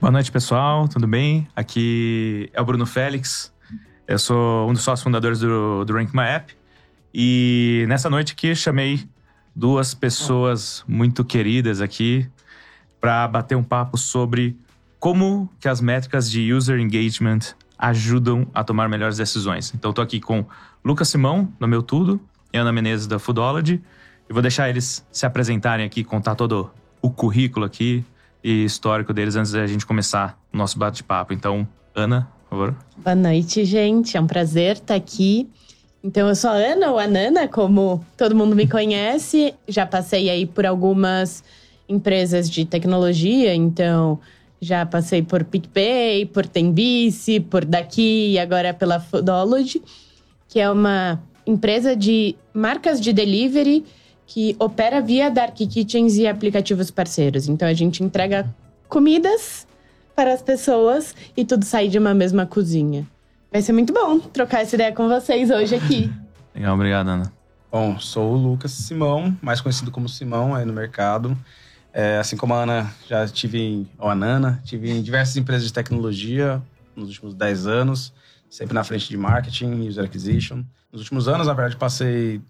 Boa noite, pessoal. Tudo bem? Aqui é o Bruno Félix. Eu sou um dos sócios fundadores do, do Rank My App. E nessa noite aqui chamei duas pessoas muito queridas aqui para bater um papo sobre como que as métricas de user engagement ajudam a tomar melhores decisões. Então, estou aqui com Lucas Simão, do Meu Tudo, e Ana Menezes, da Foodology. E vou deixar eles se apresentarem aqui, contar todo o currículo aqui e histórico deles antes da gente começar o nosso bate-papo. Então, Ana, por favor. Boa noite, gente. É um prazer estar aqui. Então, eu sou a Ana, ou a Nana, como todo mundo me conhece. Já passei aí por algumas empresas de tecnologia, então já passei por PicPay, por Tembice, por Daqui e agora pela Foodology, que é uma empresa de marcas de delivery que opera via Dark Kitchens e aplicativos parceiros. Então a gente entrega comidas para as pessoas e tudo sai de uma mesma cozinha. Vai ser muito bom trocar essa ideia com vocês hoje aqui. Legal, obrigado, Ana. Bom, sou o Lucas Simão, mais conhecido como Simão aí no mercado. É, assim como a Ana, já tive em, ou a Nana, tive em diversas empresas de tecnologia nos últimos 10 anos, sempre na frente de marketing, user acquisition. Nos últimos anos, na verdade, passei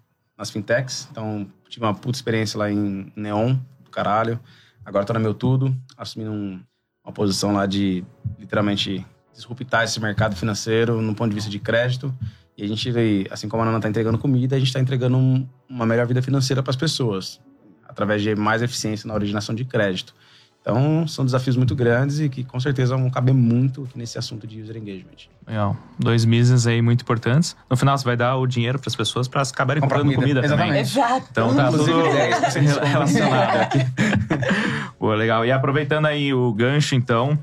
nas fintechs, então tive uma puta experiência lá em Neon, do caralho. Agora tô na Meu Tudo, assumindo um, uma posição lá de, literalmente, disruptar esse mercado financeiro no ponto de vista de crédito. E a gente, assim como a Nana tá entregando comida, a gente está entregando um, uma melhor vida financeira para as pessoas através de mais eficiência na originação de crédito. Então, são desafios muito grandes e que com certeza vão caber muito nesse assunto de user engagement. Legal. Dois business aí muito importantes. No final, você vai dar o dinheiro para as pessoas para acabarem comprando comida, comida também. Exato. Então, tá tudo relacionado aqui. Pô, legal. E aproveitando aí o gancho, então,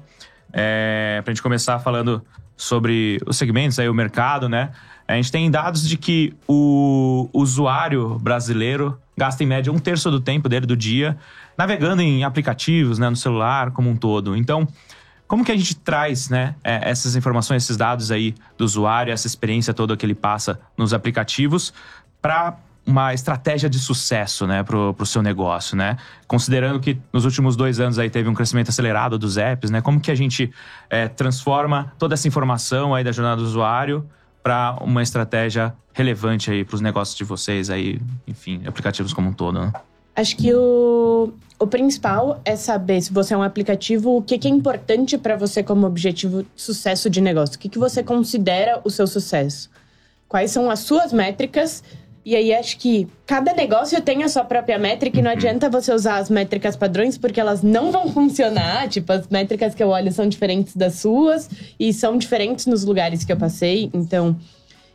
é, para a gente começar falando sobre os segmentos, aí o mercado, né? A gente tem dados de que o usuário brasileiro gasta em média um terço do tempo dele do dia navegando em aplicativos, né, no celular como um todo. Então, como que a gente traz né, é, essas informações, esses dados aí do usuário, essa experiência toda que ele passa nos aplicativos para uma estratégia de sucesso né, para o seu negócio, né? Considerando que nos últimos dois anos aí teve um crescimento acelerado dos apps, né? Como que a gente é, transforma toda essa informação aí da jornada do usuário para uma estratégia relevante aí para os negócios de vocês aí, enfim, aplicativos como um todo, né? Acho que o, o principal é saber se você é um aplicativo, o que, que é importante para você como objetivo de sucesso de negócio. O que, que você considera o seu sucesso? Quais são as suas métricas e aí acho que cada negócio tem a sua própria métrica e não uhum. adianta você usar as métricas padrões porque elas não vão funcionar. Tipo, as métricas que eu olho são diferentes das suas e são diferentes nos lugares que eu passei. Então,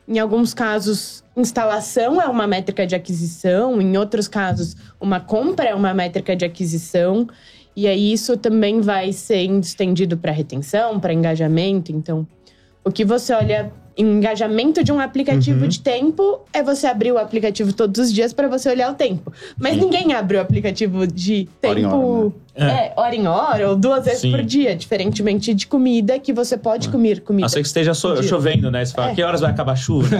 em alguns casos, instalação é uma métrica de aquisição, em outros casos, uma compra é uma métrica de aquisição. E aí isso também vai ser estendido para retenção, para engajamento. Então, o que você olha engajamento de um aplicativo uhum. de tempo é você abrir o aplicativo todos os dias para você olhar o tempo. Mas Sim. ninguém abre o aplicativo de tempo hora, né? é. é. hora em hora ou duas vezes Sim. por dia, diferentemente de comida que você pode ah. comer comida. A ser que esteja so chovendo, né? Você fala, é. que horas vai acabar a chuva?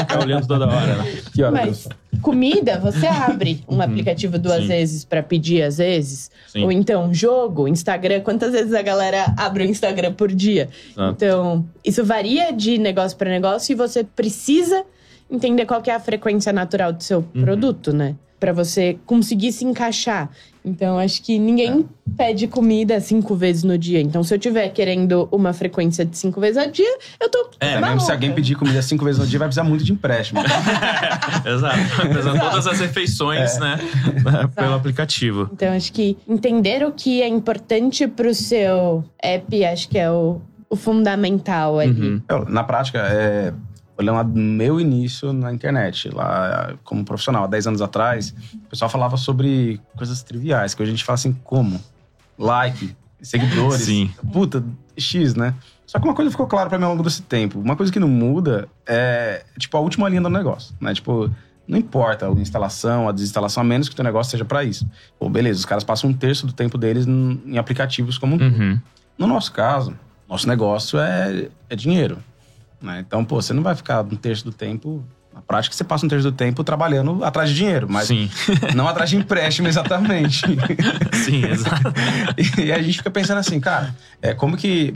Ficar olhando toda hora, né? Que horas? Mas comida, você abre um uhum. aplicativo duas Sim. vezes para pedir às vezes. Sim. Ou então, jogo, Instagram. Quantas vezes a galera abre o Instagram por dia? Exato. Então, isso varia de negócio para negócio e você precisa entender qual é a frequência natural do seu uhum. produto, né? Para você conseguir se encaixar. Então, acho que ninguém é. pede comida cinco vezes no dia. Então, se eu tiver querendo uma frequência de cinco vezes ao dia, eu tô. É, mesmo se alguém pedir comida cinco vezes no dia, vai precisar muito de empréstimo. Exato. Vai precisar todas as refeições, é. né? Exato. Pelo aplicativo. Então, acho que entender o que é importante pro seu app, acho que é o, o fundamental ali. Uhum. Na prática, é olhando no meu início na internet, lá como profissional, há 10 anos atrás, o pessoal falava sobre coisas triviais, que hoje a gente fala assim, como? Like, seguidores. Sim. Puta, X, né? Só que uma coisa ficou clara para mim ao longo desse tempo. Uma coisa que não muda é, tipo, a última linha do negócio, né? Tipo, não importa a instalação, a desinstalação, a menos que o teu negócio seja para isso. Pô, beleza, os caras passam um terço do tempo deles em aplicativos como um uhum. No nosso caso, nosso negócio é, é dinheiro. Né? Então, pô, você não vai ficar um terço do tempo Na prática, você passa um terço do tempo trabalhando atrás de dinheiro, mas Sim. não atrás de empréstimo exatamente. Sim, exato. e a gente fica pensando assim, cara, é, como que,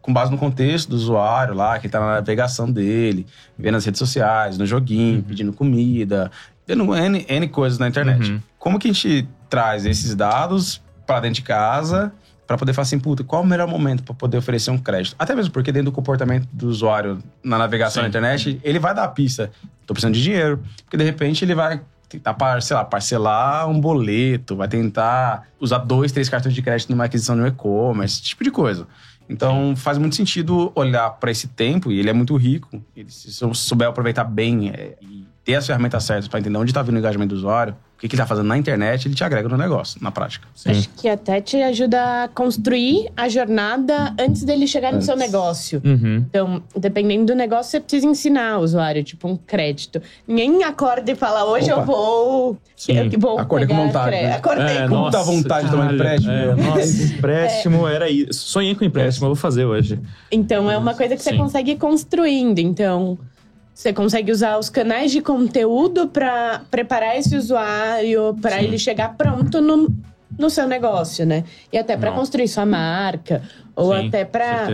com base no contexto do usuário lá, que tá na navegação dele, vendo as redes sociais, no joguinho, Uhum. pedindo comida, vendo N, N coisas na internet. Uhum. Como que a gente traz esses dados para dentro de casa para poder falar assim, puta, qual o melhor momento para poder oferecer um crédito? Até mesmo porque dentro do comportamento do usuário na navegação Sim. na internet, ele vai dar a pista. Tô precisando de dinheiro. Porque de repente ele vai tentar, sei lá, parcelar um boleto, vai tentar usar dois, três cartões de crédito numa aquisição de um e-commerce, esse tipo de coisa. Então faz muito sentido olhar para esse tempo, e ele é muito rico. Ele, se sou- souber aproveitar bem é, e ter as ferramentas certas para entender onde está vindo o engajamento do usuário, o que, que ele está fazendo na internet, ele te agrega no negócio, na prática. Acho que até te ajuda a construir a jornada antes dele chegar no seu Antes. negócio. Uhum. Então, dependendo do negócio, você precisa ensinar o usuário, tipo um crédito. Ninguém acorda e fala, hoje Opa. eu vou. Sim. Eu que vou Acordei com vontade, né? Acordei É, com nossa. dá vontade de tomar empréstimo. É, nossa, empréstimo era isso. Sonhei com empréstimo, eu vou fazer hoje. Então é uma coisa que você Sim. consegue ir construindo. Então, você consegue usar os canais de conteúdo para preparar esse usuário para ele chegar pronto no, no seu negócio, né? E até para construir sua marca ou Sim, até para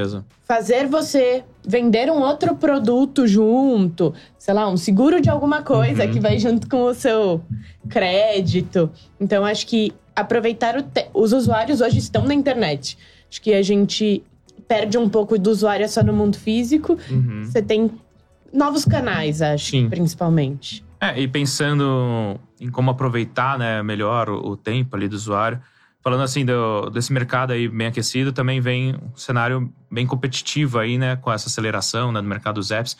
fazer você vender um outro produto junto, sei lá, um seguro de alguma coisa Uhum. que vai junto com o seu crédito. Então acho que aproveitar o te- os usuários hoje estão na internet. Acho que a gente perde um pouco do usuário só no mundo físico. Uhum. Você tem novos canais, acho, Sim. principalmente. É, e pensando em como aproveitar né, melhor o, o tempo ali do usuário, falando assim do- desse mercado aí bem aquecido, também vem um cenário bem competitivo aí, né, com essa aceleração né, no mercado dos apps.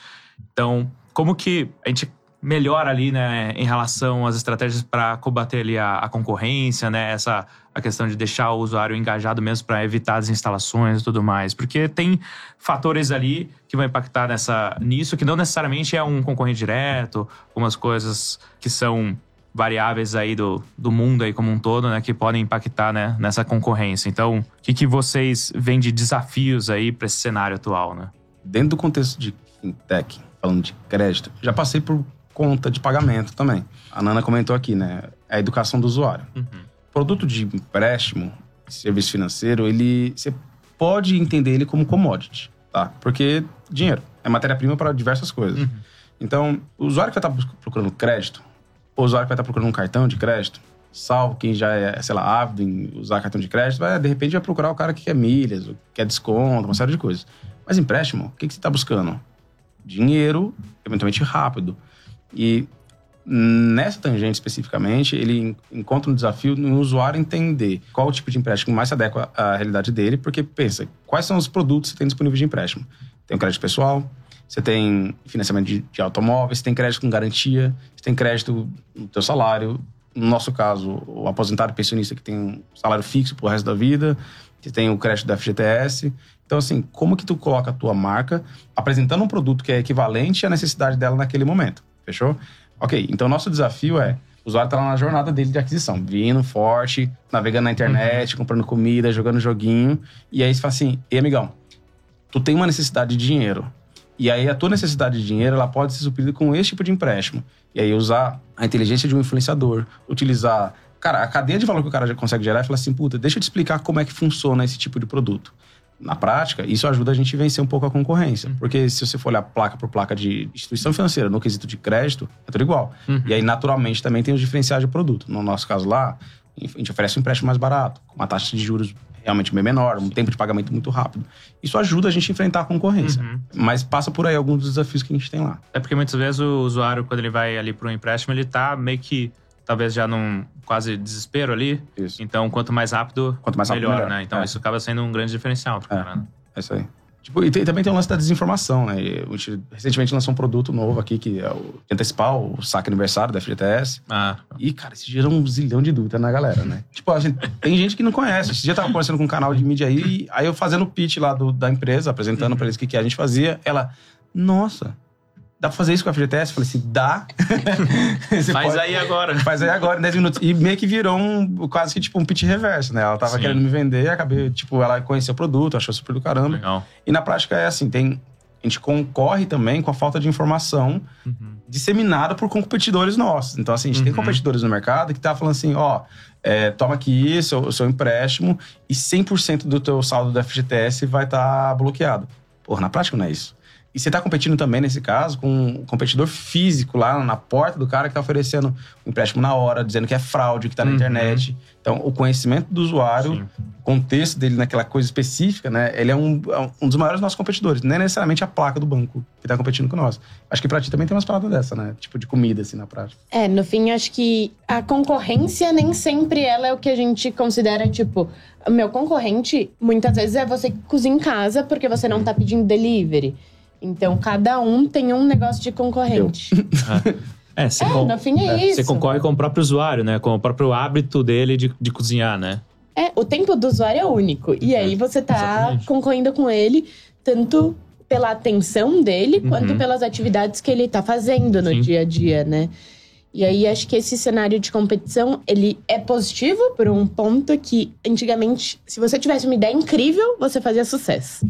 Então, como que a gente melhora ali, né, em relação às estratégias para combater ali a, a concorrência, né, essa a questão de deixar o usuário engajado mesmo para evitar as instalações e tudo mais, porque tem fatores ali que vão impactar nessa nisso que não necessariamente é um concorrente direto, algumas coisas que são variáveis aí do, do mundo aí como um todo, né, que podem impactar, né, nessa concorrência. Então, o que, que vocês veem de desafios aí para esse cenário atual, né? Dentro do contexto de fintech, falando de crédito, já passei por conta de pagamento também. A Nana comentou aqui, né? A educação do usuário. Produto de empréstimo, serviço financeiro, ele você pode entender ele como commodity, tá? Porque dinheiro é matéria-prima para diversas coisas. Uhum. Então, o usuário que vai estar procurando crédito, o usuário que vai estar procurando um cartão de crédito, salvo quem já é, sei lá, ávido em usar cartão de crédito, vai, de repente vai procurar o cara que quer milhas, quer desconto, uma série de coisas. Mas empréstimo, o que, que você está buscando? Dinheiro, eventualmente rápido. E nessa tangente especificamente, ele en- encontra um desafio no usuário entender qual o tipo de empréstimo mais se adequa à realidade dele, porque pensa, quais são os produtos que tem disponíveis de empréstimo? Tem o crédito pessoal, você tem financiamento de, de automóveis, você tem crédito com garantia, você tem crédito no teu salário. No nosso caso, o aposentado pensionista que tem um salário fixo pro resto da vida, você tem o crédito da FGTS. Então, assim, como que tu coloca a tua marca apresentando um produto que é equivalente à necessidade dela naquele momento? Fechou? Ok, então nosso desafio é o usuário tá lá na jornada dele de aquisição, vindo forte, navegando na internet, comprando comida, jogando joguinho. E aí você fala assim, e amigão, tu tem uma necessidade de dinheiro. E aí a tua necessidade de dinheiro, ela pode ser suprida com esse tipo de empréstimo. E aí usar a inteligência de um influenciador, utilizar, cara, a cadeia de valor que o cara já consegue gerar e falar assim, puta, deixa eu te explicar como é que funciona esse tipo de produto. Na prática, isso ajuda a gente a vencer um pouco a concorrência. Porque se você for olhar placa por placa de instituição financeira no quesito de crédito, é tudo igual. Uhum. E aí, naturalmente, também tem os diferenciais de produto. No nosso caso lá, a gente oferece um empréstimo mais barato, com uma taxa de juros realmente bem menor, um tempo de pagamento muito rápido. Isso ajuda a gente a enfrentar a concorrência. Uhum. Mas passa por aí alguns dos desafios que a gente tem lá. É porque muitas vezes o usuário, quando ele vai ali para um empréstimo, ele tá meio que, talvez já num quase desespero ali. Isso. Então, quanto mais rápido, Quanto mais rápido, melhor, melhor. né? Então, É. isso acaba sendo um grande diferencial pro É. cara, né? É isso aí. Tipo, e tem- também tem o lance da desinformação, né? E A gente recentemente lançou um produto novo aqui, que é o de antecipar o saque aniversário da FGTS. Ah, E, cara, isso gera um zilhão de dúvidas na galera, né? tipo, a gente, tem gente que não conhece. Esse dia eu tava conversando com um canal de mídia aí, aí eu fazendo o pitch lá do- da empresa, apresentando pra eles o que, que a gente fazia. Ela, nossa, dá pra fazer isso com a FGTS? Eu falei assim, dá. Faz pode- aí agora. Faz aí agora, em 10 minutos. E meio que virou um, quase que tipo um pitch reverso, né? Ela tava Sim. querendo me vender, acabei, tipo, ela conheceu o produto, achou super do caramba. Legal. E na prática é assim, tem. A gente concorre também com a falta de informação Uhum. disseminada por competidores nossos. Então, assim, a gente tem Uhum. competidores no mercado que tá falando assim, ó, é, toma aqui seu, seu empréstimo e 100% do teu saldo do FGTS vai estar bloqueado. Porra, na prática não é isso. E você tá competindo também, nesse caso, com um competidor físico lá na porta do cara que tá oferecendo um empréstimo na hora, dizendo que é fraude, que tá na Uhum. internet. Então, o conhecimento do usuário, Sim. o contexto dele naquela coisa específica, né? Ele é um, é um dos maiores nossos competidores. Não é necessariamente a placa do banco que tá competindo com nós. Acho que pra ti também tem umas paradas dessa, né? Tipo de comida, assim, na prática. É, no fim, acho que a concorrência nem sempre ela é o que a gente considera, tipo, meu concorrente, muitas vezes, é você que cozinha em casa porque você não tá pedindo delivery. Então, cada um tem um negócio de concorrente. É, você, É, con- no fim é é, isso. você concorre com o próprio usuário, né? Com o próprio hábito dele de, de cozinhar, né? É, o tempo do usuário é único. E aí você tá Exatamente. concorrendo com ele, tanto pela atenção dele, Uhum. quanto pelas atividades que ele tá fazendo no Sim. dia a dia, né? E aí acho que esse cenário de competição, ele é positivo por um ponto que antigamente, se você tivesse uma ideia incrível, você fazia sucesso.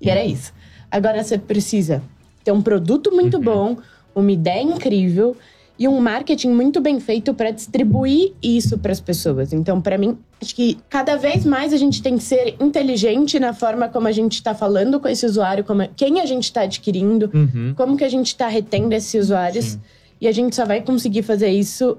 E era isso. Agora você precisa ter um produto muito Uhum. bom, uma ideia incrível e um marketing muito bem feito para distribuir isso para as pessoas. Então, para mim, acho que cada vez mais a gente tem que ser inteligente na forma como a gente está falando com esse usuário, como, quem a gente está adquirindo, Uhum. como que a gente está retendo esses usuários. Sim. E a gente só vai conseguir fazer isso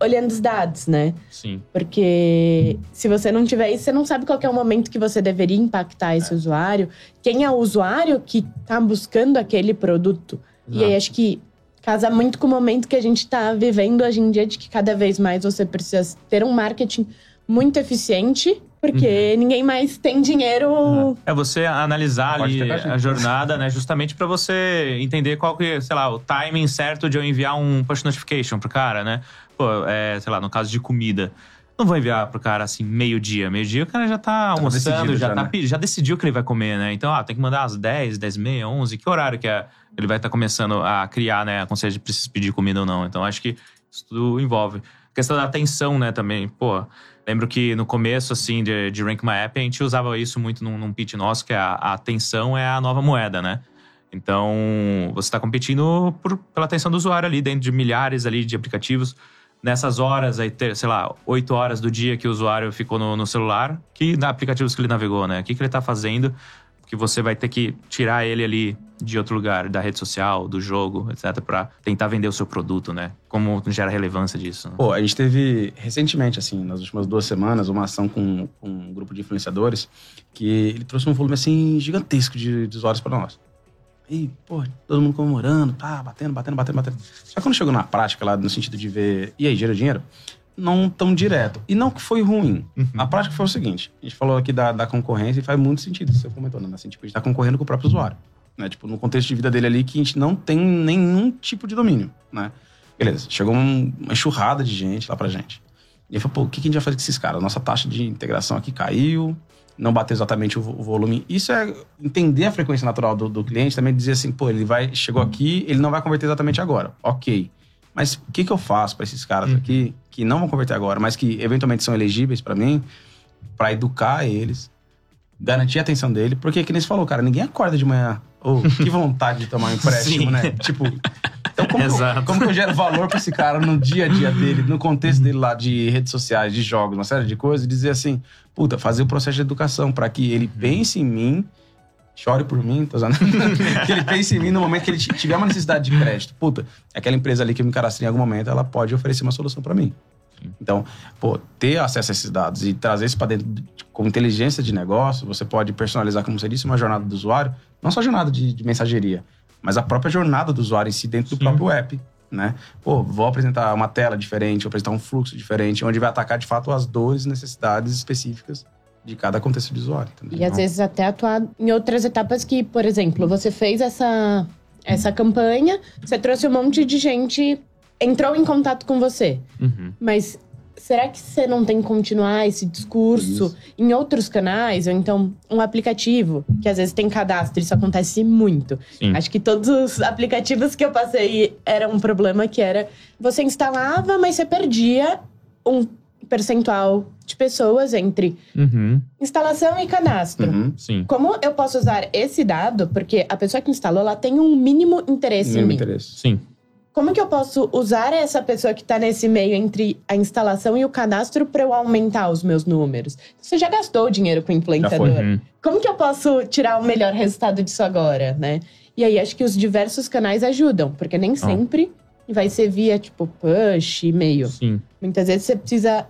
olhando os dados, né? Sim. Porque se você não tiver isso, você não sabe qual que é o momento que você deveria impactar esse usuário. Quem é o usuário que está buscando aquele produto. E aí Exato. acho que casa muito com o momento que a gente está vivendo hoje em dia, de que cada vez mais você precisa ter um marketing muito eficiente, porque ninguém mais tem dinheiro. É você analisar ali a jornada, né? Justamente pra você entender qual que, sei lá, o timing certo de eu enviar um push notification pro cara, né? Pô, é, sei lá, no caso de comida. Não vou enviar pro cara assim, meio-dia. Meio-dia o cara já tá almoçando, decidido já, já, tá, né? já decidiu o que ele vai comer, né? Então, ah, tem que mandar às 10, 10 e meia, 11. Que horário que é, ele vai estar começando a criar, né? A consciência de preciso pedir comida ou não. Então, acho que isso tudo envolve. A questão da atenção, né, também. Pô, lembro que no começo, assim, de, de Rank My App, a gente usava isso muito num, num pitch nosso, que é a, a atenção é a nova moeda, né? Então, você está competindo por- pela atenção do usuário ali, dentro de milhares ali de aplicativos. Nessas horas, aí, sei lá, oito horas do dia que o usuário ficou no, no celular, que aplicativos que ele navegou, né? O que, que ele está fazendo que você vai ter que tirar ele ali de outro lugar, da rede social, do jogo, etc, para tentar vender o seu produto, né? Como gera relevância disso. né? Pô, a gente teve recentemente, assim, nas últimas duas semanas, uma ação com, com um grupo de influenciadores que ele trouxe um volume, assim, gigantesco de, de usuários para nós. E, pô, todo mundo comemorando, tá, batendo, batendo, batendo, batendo. Só que quando chegou na prática, lá no sentido de ver, e aí, gerou dinheiro? Não tão direto. E não que foi ruim. A prática foi o seguinte: a gente falou aqui da, da concorrência e faz muito sentido, você comentou, né? Assim, tipo, a gente tá concorrendo com o próprio usuário. Né? Tipo, no contexto de vida dele ali, que a gente não tem nenhum tipo de domínio, né? Beleza, chegou um- uma enxurrada de gente lá pra gente. E ele falou, pô, o que que a gente vai fazer com esses caras? Nossa taxa de integração aqui caiu, não bateu exatamente o, vo- o volume. Isso é entender a frequência natural do, do cliente, também dizer assim, pô, ele vai, chegou aqui, ele não vai converter exatamente agora. Ok. Mas o que, que eu faço para esses caras Uhum. aqui que não vão converter agora, mas que eventualmente são elegíveis para mim, para educar eles, garantir a atenção dele? Porque, que nem você falou, cara, ninguém acorda de manhã. Ô, que vontade de tomar um empréstimo, né? Tipo, então como, que eu- Exato. como que eu gero valor para esse cara no dia a dia dele, no contexto dele lá de redes sociais, de jogos, uma série de coisas, e dizer assim, puta, fazer o processo de educação para que ele pense em mim, chore por mim, que ele pense em mim no momento que ele tiver uma necessidade de crédito. Puta, aquela empresa ali que eu me cadastrei em algum momento, ela pode oferecer uma solução para mim. Então, pô, ter acesso a esses dados e trazer isso para dentro de- com inteligência de negócio, você pode personalizar, como você disse, uma jornada do usuário, não só jornada de, de mensageria, mas a própria jornada do usuário em si dentro do Sim. próprio app, né? Pô, vou apresentar uma tela diferente, vou apresentar um fluxo diferente, onde vai atacar de fato as dores e necessidades específicas de cada contexto de usuário. entendeu? E às vezes até atuar em outras etapas que, por exemplo, você fez essa, essa campanha, você trouxe um monte de gente, entrou em contato com você. Uhum. Mas será que você não tem que continuar esse discurso Isso. em outros canais? Ou então um aplicativo, que às vezes tem cadastro, isso acontece muito. Sim. Acho que todos os aplicativos que eu passei era um problema que era você instalava, mas você perdia um percentual de pessoas entre Uhum. instalação e cadastro. Uhum. Sim. Como eu posso usar esse dado? Porque a pessoa que instalou, ela tem um mínimo interesse em Mesmo mim. interesse. Sim. Como que eu posso usar essa pessoa que está nesse meio entre a instalação e o cadastro para eu aumentar os meus números? Você já gastou dinheiro com o influenciador. Uhum. Como que eu posso tirar o melhor resultado disso agora, né? E aí acho que os diversos canais ajudam, porque nem sempre vai ser via tipo push, e-mail. Sim. Muitas vezes você precisa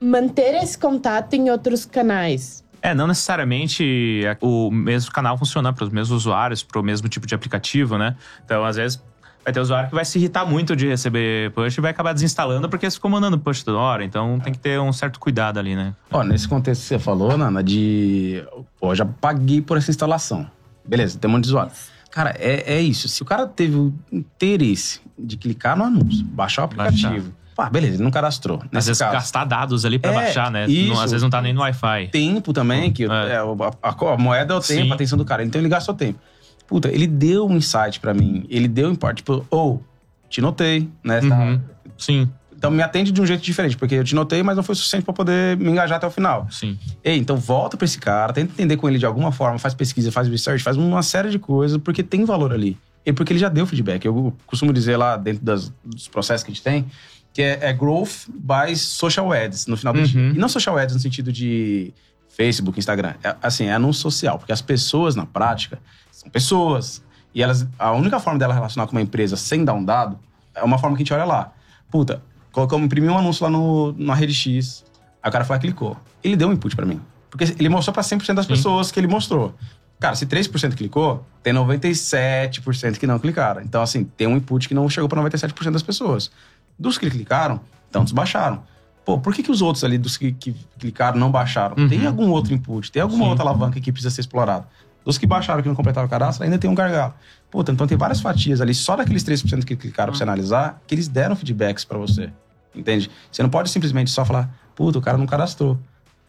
manter esse contato em outros canais. É, não necessariamente o mesmo canal funciona para os mesmos usuários, para o mesmo tipo de aplicativo, né? Então, às vezes, vai ter usuário que vai se irritar muito de receber push e vai acabar desinstalando porque ficou mandando push toda hora. Então, tem que ter um certo cuidado ali, né? Ó, nesse contexto que você falou, Nana, de. Pô, já paguei por essa instalação. Beleza, tem um monte de usuário. Cara, é, é isso. Se o cara teve o interesse de clicar no anúncio, baixar o aplicativo. Pá, beleza, ele não cadastrou. Às Nesse vezes, caso, gastar dados ali para É, baixar, né? isso. Não- às vezes não tá nem no Wi-Fi. tempo também, que É. é, o- a, a moeda é o tempo, Sim. a atenção do cara. Então ele gastou tempo. Puta, ele deu um insight pra mim. Ele deu um import. Tipo, ou, te notei, né? Tá- Uhum. Sim, Então me atende de um jeito diferente, porque eu te notei, mas não foi suficiente pra poder me engajar até o final. sim. Ei, então volta pra esse cara, tenta entender com ele de alguma forma, faz pesquisa, faz research, faz uma série de coisas, porque tem valor ali. E porque ele já deu feedback. Eu costumo dizer lá dentro das- dos processos que a gente tem, que é, é growth by social ads no final do Uhum. dia. E não social ads no sentido de Facebook, Instagram. É, assim, é anúncio social, porque as pessoas na prática são pessoas. E elas, a única forma dela relacionar com uma empresa sem dar um dado é uma forma que a gente olha lá. Puta, colocamos, imprimiu um anúncio lá no, na rede X, aí o cara foi lá e clicou. Ele deu um input pra mim. Porque ele mostrou pra 100% das Sim. pessoas que ele mostrou. Cara, se 3% clicou, tem 97% que não clicaram. Então, assim, tem um input que não chegou pra 97% das pessoas. Dos que clicaram, tantos baixaram. Pô, por que, que os outros ali dos que, que clicaram não baixaram? Uhum. Tem algum outro input, tem alguma Sim. outra alavanca que precisa ser explorada. Dos que baixaram, que não completaram o cadastro, ainda tem um gargalo. Puta, então tem várias fatias ali, só daqueles 3% que clicaram pra você analisar, que eles deram feedbacks pra você. Entende? Você não pode simplesmente só falar, puta, o cara não cadastrou.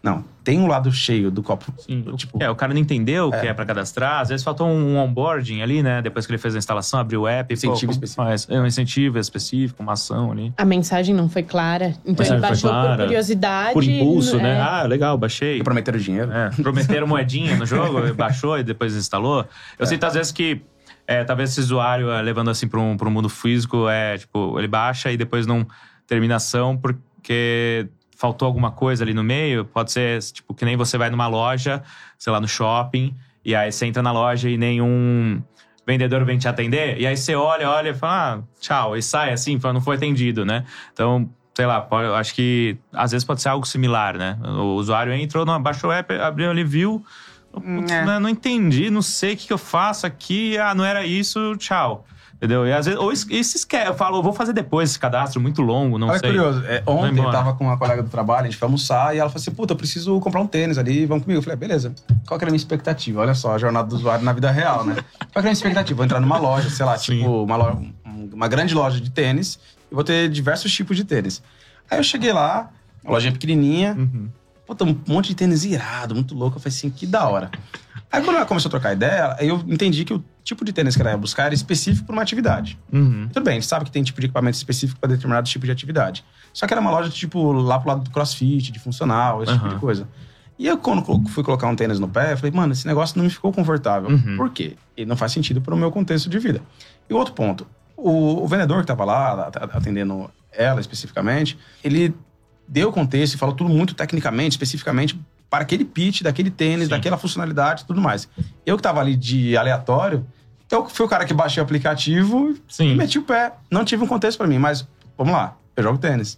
Não, tem um lado cheio do copo. Sim. Tipo, É, o cara não entendeu o que é pra cadastrar. Às vezes faltou um onboarding ali, né? Depois que ele fez a instalação, abriu o app. Incentivo pô, específico. faz? É um incentivo específico, uma ação ali. A mensagem não foi clara. Então ele baixou clara. por curiosidade. Por impulso, é. né? Ah, legal, baixei. que prometeram dinheiro. É, prometeram moedinha no jogo, baixou e depois instalou. Eu sinto às vezes que é, talvez esse usuário é, levando assim para um, pra um mundo físico, é tipo, ele baixa e depois não termina a ação porque faltou alguma coisa ali no meio. Pode ser tipo que nem você vai numa loja, sei lá, no shopping, e aí você entra na loja e nenhum vendedor vem te atender, e aí você olha, olha e fala, ah, tchau, e sai assim, fala, não foi atendido, né? Então, sei lá, pode- acho que às vezes pode ser algo similar, né? O usuário entrou, não, baixou o app, abriu ali, viu. Putz, É. né, não entendi, não sei o que, que eu faço aqui. Ah, não era isso, tchau. Entendeu? E às vezes, ou se esquece, eu falo, eu vou fazer depois esse cadastro muito longo, não Olha sei. curioso. é, Vai ontem eu tava com uma colega do trabalho, a gente foi almoçar e ela falou assim: Puta, eu preciso comprar um tênis ali, vamos comigo. Eu falei: Beleza. Qual que era a minha expectativa? Olha só, a jornada do usuário na vida real, né? Qual que era a minha expectativa? Vou entrar numa loja, sei lá, Sim. tipo, uma, loja, uma grande loja de tênis e vou ter diversos tipos de tênis. Aí eu cheguei lá, uma lojinha pequenininha, Uhum. Puta, um monte de tênis irado, muito louco. Eu falei assim, que da hora. Aí quando ela começou a trocar ideia, eu entendi que o tipo de tênis que ela ia buscar era específico para uma atividade. Uhum. Tudo bem, a gente sabe que tem tipo de equipamento específico para determinado tipo de atividade. Só que era uma loja, tipo, lá pro lado do crossfit, de funcional, esse tipo Aham. de coisa. E eu, quando fui colocar um tênis no pé, eu falei, mano, esse negócio não me ficou confortável. Uhum. Por quê? Ele não faz sentido para o meu contexto de vida. E outro ponto, o, o vendedor que tava lá, at- atendendo ela especificamente, ele deu contexto e falou tudo muito tecnicamente, especificamente para aquele pitch, daquele tênis, Sim. daquela funcionalidade e tudo mais. Eu que tava ali de aleatório, eu fui o cara que baixei o aplicativo e Sim. meti o pé. Não tive um contexto pra mim, mas vamos lá, eu jogo tênis.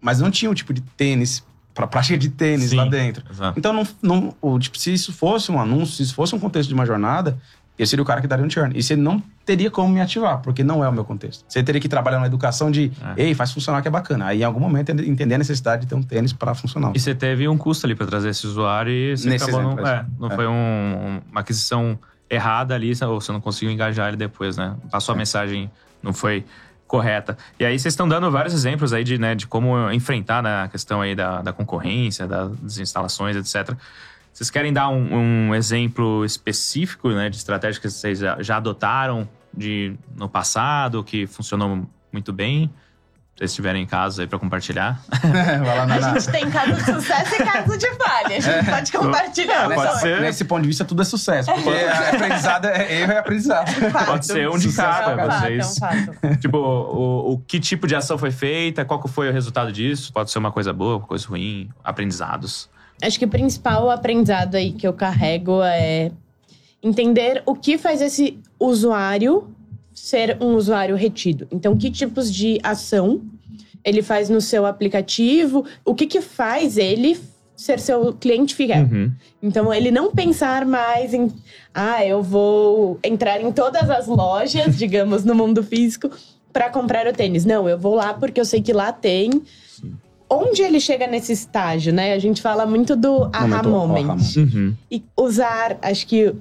Mas não tinha um tipo de tênis, pra prática de tênis Sim. lá dentro. Exato. Então, não, não, o, tipo, se isso fosse um anúncio, se isso fosse um contexto de uma jornada, eu seria o cara que daria um churn. E você não teria como me ativar, porque não é o meu contexto. Você teria que trabalhar na educação de, É. ei, faz funcionar que é bacana. Aí, em algum momento, entender a necessidade de ter um tênis para funcionar. E você teve um custo ali para trazer esse usuário e você Nesse acabou não, exemplo, é, não é. foi um- uma aquisição errada ali, ou você não conseguiu engajar ele depois, né? Passou a É. mensagem, não foi correta. E aí vocês estão dando vários exemplos aí de, né, de como enfrentar né, a questão aí da, da concorrência, das instalações, etc. Vocês querem dar um, um exemplo específico né, de estratégia que vocês já, já adotaram de, no passado, que funcionou muito bem? vocês tiverem casos aí pra compartilhar. Vai lá na, A gente tem caso de sucesso e caso de falha. A gente pode compartilhar. Pode Nessa- ser. Nesse ponto de vista, tudo é sucesso. Porque é aprendizado, é erro é aprendizado. Pode ser um de cada, É um fato, é um vocês. fato. tipo, o, o que tipo de ação foi feita, qual que foi o resultado disso? Pode ser uma coisa boa, uma coisa ruim, aprendizados. Acho que o principal aprendizado aí que eu carrego é entender o que faz esse usuário ser um usuário retido. Então, que tipos de ação ele faz no seu aplicativo, o que que faz ele ser seu cliente fiel. Uhum. Então, ele não pensar mais em, ah, eu vou entrar em todas as lojas, digamos, no mundo físico, para comprar o tênis. Não, eu vou lá porque eu sei que lá tem. Onde ele chega nesse estágio, né? A gente fala muito do aha Momento, moment. Uhum. E usar, acho que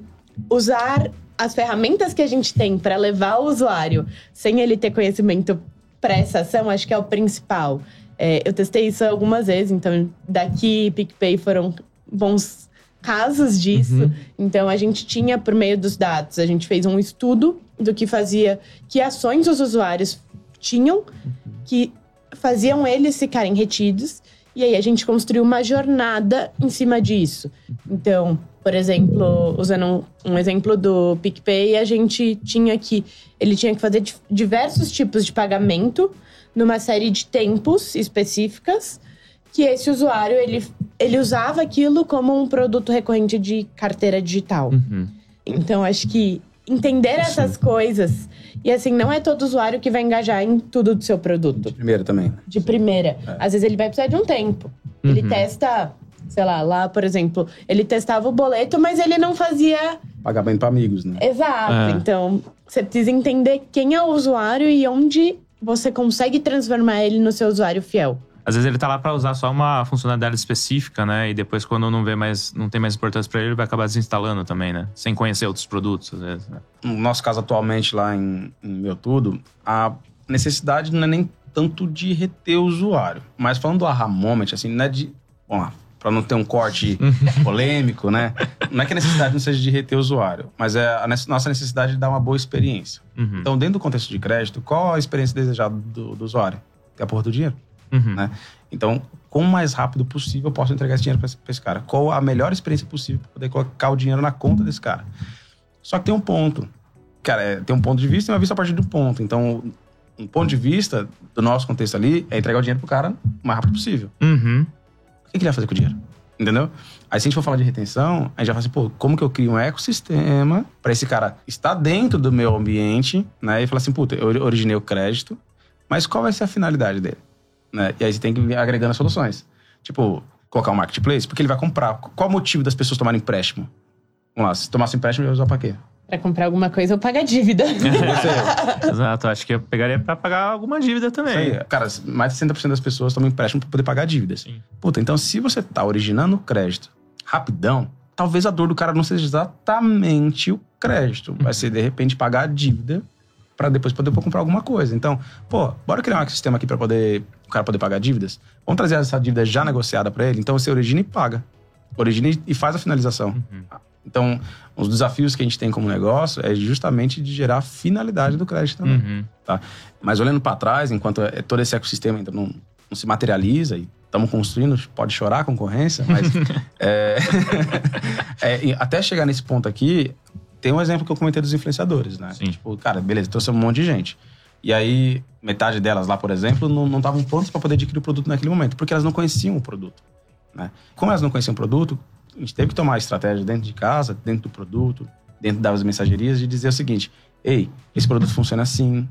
usar as ferramentas que a gente tem para levar o usuário sem ele ter conhecimento para essa ação, acho que é o principal. É, eu testei isso algumas vezes, então daqui e PicPay foram bons casos disso. Então a gente tinha por meio dos dados, a gente fez um estudo do que fazia, que ações os usuários tinham que faziam eles ficarem retidos. E aí a gente construiu uma jornada em cima disso. Então, por exemplo, usando um, um exemplo do PicPay, a gente tinha que. Ele tinha que fazer diversos tipos de pagamento numa série de tempos específicas, que esse usuário ele, ele usava aquilo como um produto recorrente de carteira digital. Uhum. Então, acho que entender essas coisas. E assim, não é todo usuário que vai engajar em tudo do seu produto Primeiro também. de primeira. Às vezes ele vai precisar de um tempo. Ele Uhum. testa, sei lá, lá, por exemplo, ele testava o boleto, mas ele não fazia Pagamento para amigos, né? exato. É. Então, você precisa entender quem é o usuário e onde você consegue transformar ele no seu usuário fiel. Às vezes ele tá lá pra usar só uma funcionalidade específica, né? E depois, quando não vê mais, não tem mais importância pra ele, ele vai acabar desinstalando também, né? Sem conhecer outros produtos, às vezes. Né? No nosso caso, atualmente, lá em, em Meu Tudo, a necessidade não é nem tanto de reter o usuário. Mas falando do aha moment, assim, não é de... Vamos lá, pra não ter um corte polêmico, né? Não é que a necessidade não seja de reter o usuário, mas é a nossa necessidade de dar uma boa experiência. Uhum. Então, dentro do contexto de crédito, qual a experiência desejada do, do usuário? É a porra do dinheiro. Uhum. né? Então, quão mais rápido possível eu posso entregar esse dinheiro para esse cara? Qual a melhor experiência possível para poder colocar o dinheiro na conta desse cara? Só que tem um ponto. Cara, é, tem um ponto de vista e uma vista a partir do ponto. Então, um ponto de vista do nosso contexto ali é entregar o dinheiro pro cara o mais rápido possível. Uhum. O que que ele vai fazer com o dinheiro? Entendeu? Aí, se a gente for falar de retenção, a gente já fala assim, pô, como que eu crio um ecossistema para esse cara estar dentro do meu ambiente, né? E falar assim, puta, eu originei o crédito, mas qual vai ser a finalidade dele? Né? E aí você tem que ir agregando as soluções. Tipo, colocar um marketplace, porque ele vai comprar. Qual o motivo das pessoas tomarem empréstimo? Vamos lá, se tomasse empréstimo, eu ia usar pra quê? Pra comprar alguma coisa ou pagar dívida. Exato, acho que eu pegaria pra pagar alguma dívida também. Aí, cara, mais de 60% das pessoas tomam empréstimo para poder pagar dívidas. Sim. Puta, então se você tá originando o crédito rapidão, talvez a dor do cara não seja exatamente o crédito. Vai ser, de repente, pagar a dívida para depois poder comprar alguma coisa. Então, pô, bora criar um ecossistema aqui para poder o cara poder pagar dívidas? Vamos trazer essa dívida já negociada para ele? Então você origina e paga. Origina e- faz a finalização. Uhum. Então, os desafios que a gente tem como negócio é justamente de gerar a finalidade do crédito também. Uhum. Mas olhando para trás, enquanto é- todo esse ecossistema ainda não, não se materializa e estamos construindo, pode chorar a concorrência, mas é, é, até chegar nesse ponto aqui, tem um exemplo que eu comentei dos influenciadores, né? Sim. Tipo, cara, beleza, trouxe um monte de gente. E aí, metade delas lá, por exemplo, não estavam prontas para poder adquirir o produto naquele momento, porque elas não conheciam o produto. Né? Como elas não conheciam o produto, a gente teve que tomar a estratégia dentro de casa, dentro do produto, dentro das mensagerias, de dizer o seguinte: ei, esse produto funciona assim,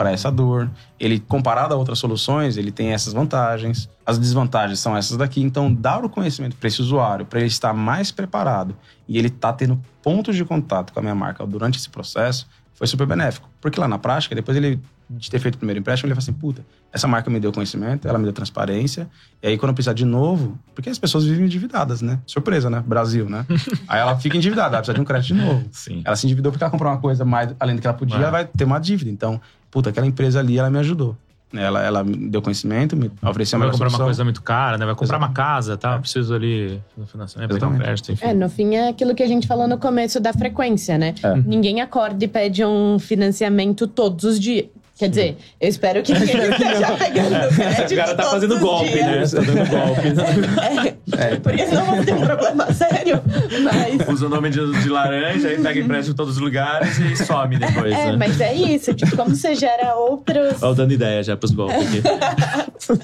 para essa dor. Ele, comparado a outras soluções, ele tem essas vantagens. As desvantagens são essas daqui. Então, dar o conhecimento para esse usuário, para ele estar mais preparado e ele tá tendo pontos de contato com a minha marca durante esse processo, foi super benéfico. Porque lá na prática, depois ele de ter feito o primeiro empréstimo, ele fala assim, puta, essa marca me deu conhecimento, ela me deu transparência, e aí quando eu precisar de novo, porque as pessoas vivem endividadas, né? Surpresa, né? Brasil, né? aí ela fica endividada, ela precisa de um crédito de novo. Sim. Ela se endividou porque ela comprou uma coisa mais além do que ela podia, ela vai ter uma dívida. Então, puta, aquela empresa ali, ela me ajudou. Ela, ela me deu conhecimento, me ofereceu Vai uma comprar uma solução. coisa muito cara, né? Vai comprar uma Exatamente. casa, tá? Preciso ali no financiamento, pegar um crédito, enfim. É, no fim é aquilo que a gente falou no começo da frequência, né? É. Ninguém acorda e pede um financiamento todos os dias. Quer dizer, eu espero que ele esteja pegando crédito O cara tá fazendo golpe, né? dias. Tá dando golpe. É, Porque senão vamos ter um problema sério. Mas. Usa o nome de, de laranja, aí pega empréstimo em todos os lugares e some depois, É, né? mas é isso. Tipo, como você gera outros. Ó, dando ideia já pros golpes aqui.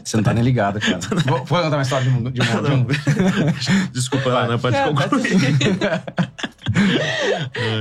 Você não tá nem ligado, cara. Vou, vou contar uma história de um. De um, de um- Desculpa, Ana, pode tá concluir.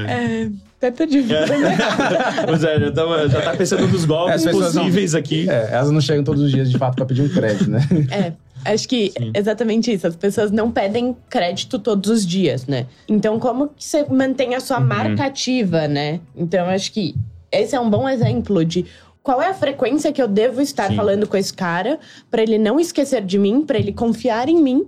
É, tenta de vida, né? Pois é, já, tava, já tá pensando nos golpes As pessoas não- possíveis aqui. É, elas não chegam todos os dias, de fato, pra pedir um crédito, né? É. Acho que exatamente isso. As pessoas não pedem crédito todos os dias, né? Então, como que você mantém a sua marca ativa, né? Então, acho que esse é um bom exemplo de qual é a frequência que eu devo estar Sim. falando com esse cara pra ele não esquecer de mim, pra ele confiar em mim.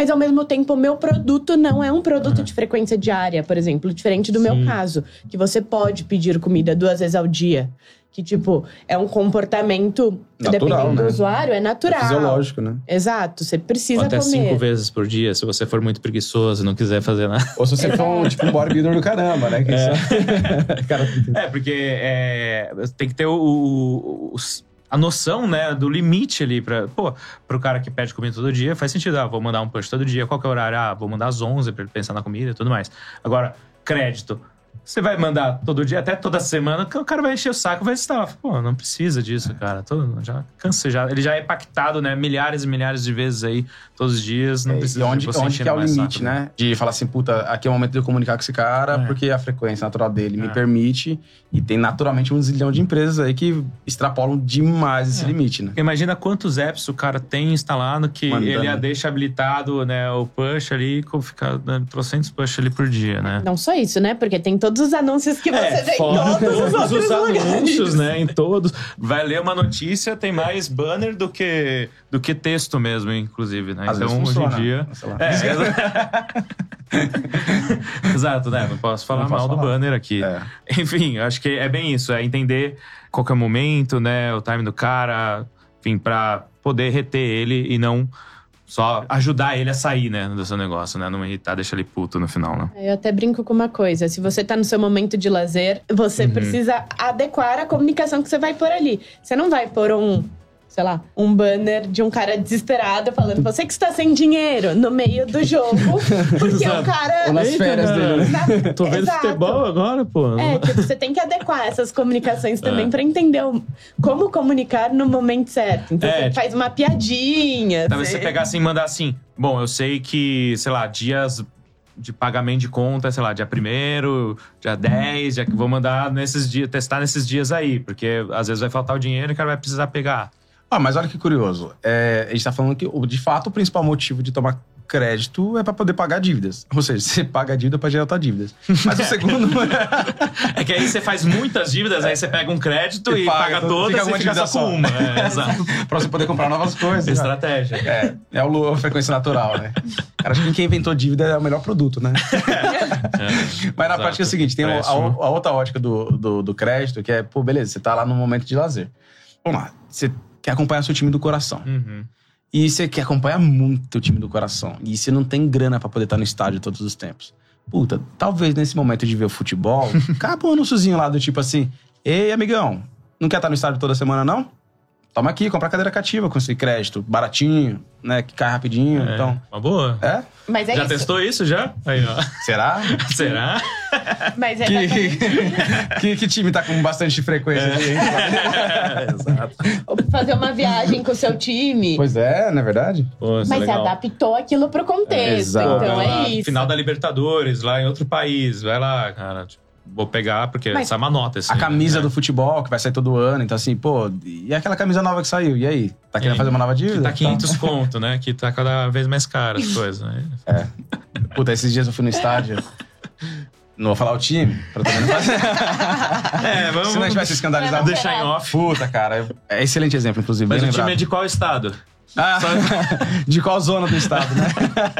Mas ao mesmo tempo, o meu produto não é um produto de frequência diária, por exemplo, diferente do meu Sim. caso, que você pode pedir comida duas vezes ao dia. Que, tipo, é um comportamento, Natural, dependendo do né? usuário, é É natural. fisiológico, né? Exato, você Ou precisa até comer. cinco vezes por dia, se você for muito preguiçoso e não quiser fazer nada. Ou se você for um, tipo um bodybuilder do caramba, né? Só- cara, É, porque é, tem que ter o, o- os- a noção, né, do limite ali pra... Pô, pro cara que pede comida todo dia, faz sentido. Ah, vou mandar um push todo dia. Qual que é o horário? Ah, vou mandar às 11 pra ele pensar na comida e tudo mais. Agora, crédito. Você vai mandar todo dia, até toda semana, o cara vai encher o saco, vai estar. Pô, não precisa disso, cara. Tô, já cansei, já. Ele já é pactado, né, milhares e milhares de vezes aí, todos os dias. Não É, precisa onde, de você onde que é o mais limite, né? De falar assim, puta, aqui é o momento de eu comunicar com esse cara, É. porque a frequência natural dele me É. permite. E tem naturalmente um zilhão de empresas aí que extrapolam demais esse É. limite, né? Imagina quantos apps o cara tem instalado que Mandando. ele a deixa habilitado, né? O push ali, com ficar dando trocentos push ali por dia, né? Não só isso, né? Porque tem todos os anúncios que você vê em todos os os lugares. anúncios, né? Em todos. Vai ler uma notícia, tem mais banner do que, do que texto mesmo, inclusive, né? Às então, vezes hoje em dia. Sei lá. É, Exato, né? Não posso falar Não posso mal do falar. banner aqui. É. Enfim, acho que é bem isso, é entender qual é o momento, né? O time do cara, enfim, pra poder reter ele e não só ajudar ele a sair, né, do seu negócio, né? Não irritar, deixar ele puto no final, né? Eu até brinco com uma coisa: se você tá no seu momento de lazer, você Uhum. precisa adequar a comunicação que você vai pôr ali. Você não vai pôr um, sei lá, um banner de um cara desesperado falando, você que está sem dinheiro no meio do jogo, porque o cara. Ou nas férias dele. Na- Tô vendo Exato. futebol agora, pô. É, tipo, você tem que adequar essas comunicações também É. pra entender o- como comunicar no momento certo. Então É, você tipo- faz uma piadinha. Talvez você pegar assim e mandar assim. Bom, eu sei que, sei lá, dias de pagamento de conta, sei lá, dia 1 dia 10, dia que vou mandar nesses dias, testar nesses dias aí, porque às vezes vai faltar o dinheiro e o cara vai precisar pegar. Ah, mas olha que curioso. É, a gente tá falando que, de fato, o principal motivo de tomar crédito é pra poder pagar dívidas. Ou seja, você paga a dívida pra gerar outras dívidas. Mas o segundo... É que aí você faz muitas dívidas, aí você pega um crédito e, E paga paga, todas fica e fica só com uma. É, exato. pra você poder comprar novas coisas. né? Estratégia. É, é o, a frequência natural, né? Cara, acho que quem inventou dívida é o melhor produto, né? Mas na Exato. prática é o seguinte: tem a, a outra ótica do, do, do crédito, que é, pô, beleza, você tá lá no momento de lazer. Vamos lá, você quer acompanhar seu time do coração. Uhum. E você quer acompanhar muito o time do coração. E você não tem grana pra poder estar no estádio todos os tempos. Puta, talvez nesse momento de ver o futebol, acaba um anúnciozinho lá do tipo assim: Ei, amigão, não quer estar no estádio toda semana, não? Toma aqui, compra cadeira cativa com esse crédito, baratinho, né? Que cai rapidinho. É, Então. Uma boa. É? Mas é já isso. testou isso já? Aí, ó. Será? Será? Mas é que, que, que time tá com bastante frequência aí, hein? Exato. fazer uma viagem com o seu time. Pois é, não é verdade? Pô, isso é Mas você legal. adaptou aquilo pro contexto. Exato. Então é isso. Final da Libertadores, lá em outro país. Vai lá, cara. Tipo, vou pegar, porque Mas- essa é uma nota. Assim, A camisa né? do futebol, que vai sair todo ano. Então, assim, pô, e aquela camisa nova que saiu? E aí? Tá querendo E- fazer uma nova Que dívida? tá 500 conto, né? Que tá cada vez mais caro as coisas. Né? Tá. Puta, esses dias eu fui no estádio. Não vou falar o time, pra também não fazer. É, vamos, Se não a gente vai se escandalizar. Vamos deixar em off. Puta, cara. É excelente exemplo, inclusive. Mas bem o time lembrado. é de qual estado? Ah, de qual zona do estado, né?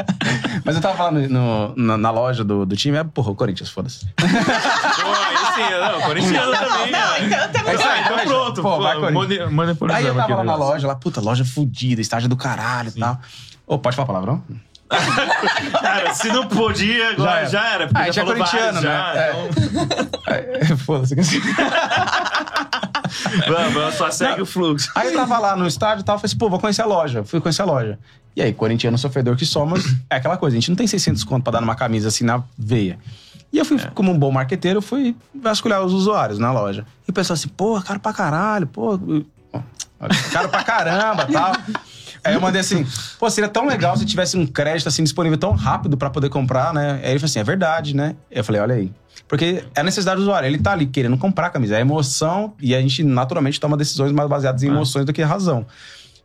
Mas eu tava falando no- na, na loja do, do time, é, porra, o Corinthians, foda-se. Pô, aí sim, não, corintiano também. Não, ó. então temos Ah, então pronto. Pô, vai, Corinthians. Aí eu tava aqui lá na negócio. loja, lá, puta, loja fudida, estágio do caralho e tal. Ô, pode falar palavrão? Cara, se não podia, agora já era. porque Ah, a gente é corintiano, vários né? já, É. então- É, Foda-se. Vamos, só segue Não. o fluxo. Aí eu tava lá no estádio e tal, falei assim, pô, vou conhecer a loja. Fui conhecer a loja. E aí, corintiano sofredor que somos, é aquela coisa, a gente não tem 600 conto pra dar numa camisa assim na veia. E eu fui, como um bom marqueteiro, fui vasculhar os usuários na loja. E o pessoal assim, pô, caro pra caralho, pô, caro pra caramba tal. Aí eu mandei assim, pô, seria tão legal se tivesse um crédito assim disponível tão rápido pra poder comprar, né? Aí ele falou assim, é verdade, né? Eu falei, olha aí. Porque é a necessidade do usuário, ele tá ali querendo comprar a camisa, é emoção e a gente naturalmente toma decisões mais baseadas em Ah. emoções do que razão.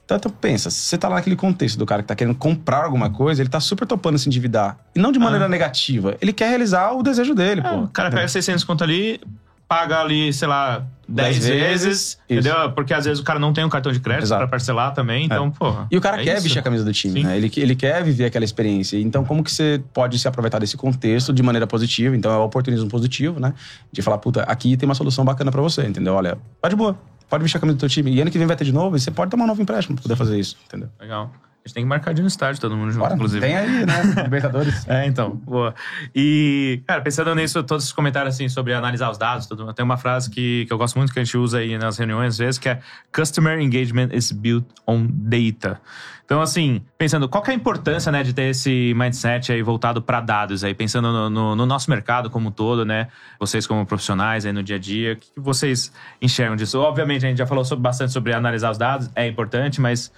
Então, tu pensa, se você tá lá naquele contexto do cara que tá querendo comprar alguma coisa, ele tá super topando se endividar. E não de maneira Ah. negativa. Ele quer realizar o desejo dele, É, pô. o cara pega 600 conto ali, paga ali, sei lá, 10 10 vezes, vezes, entendeu? Porque às vezes o cara não tem um cartão de crédito pra parcelar também, então, porra. E o cara é quer isso. vestir a camisa do time, Sim. né? Ele, ele quer viver aquela experiência. Então, como que você pode se aproveitar desse contexto de maneira positiva? Então, é o oportunismo positivo, né? De falar, puta, aqui tem uma solução bacana pra você, entendeu? Olha, tá de boa. Pode vestir a camisa do teu time. E ano que vem vai ter de novo, e você pode tomar um novo empréstimo pra poder fazer isso, entendeu? Legal. A gente tem que marcar de no estádio, todo mundo junto, Bora, inclusive. Tem aí, né? Libertadores. É, então, boa. E, cara, pensando nisso, todos esses comentários assim sobre analisar os dados, tudo, tem uma frase que, que eu gosto muito que a gente usa aí nas reuniões às vezes, que é Customer engagement is built on data. Então, assim, pensando, qual que é a importância, né, de ter esse mindset aí voltado para dados aí, pensando no, no- no nosso mercado como um todo, né? Vocês como profissionais aí no dia a dia, o que, que vocês enxergam disso? Obviamente, a gente já falou sobre- bastante sobre analisar os dados, é importante, mas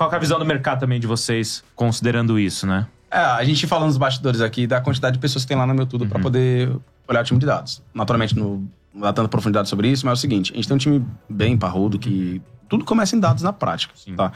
qual que é a visão do mercado também de vocês, considerando isso, né? É, a gente falando nos bastidores aqui da quantidade de pessoas que tem lá no meu tudo Uhum. poder olhar o time de dados. Naturalmente, não dá tanta profundidade sobre isso, mas é o seguinte: a gente tem um time bem parrudo que tudo começa em dados na prática. Sim. Tá?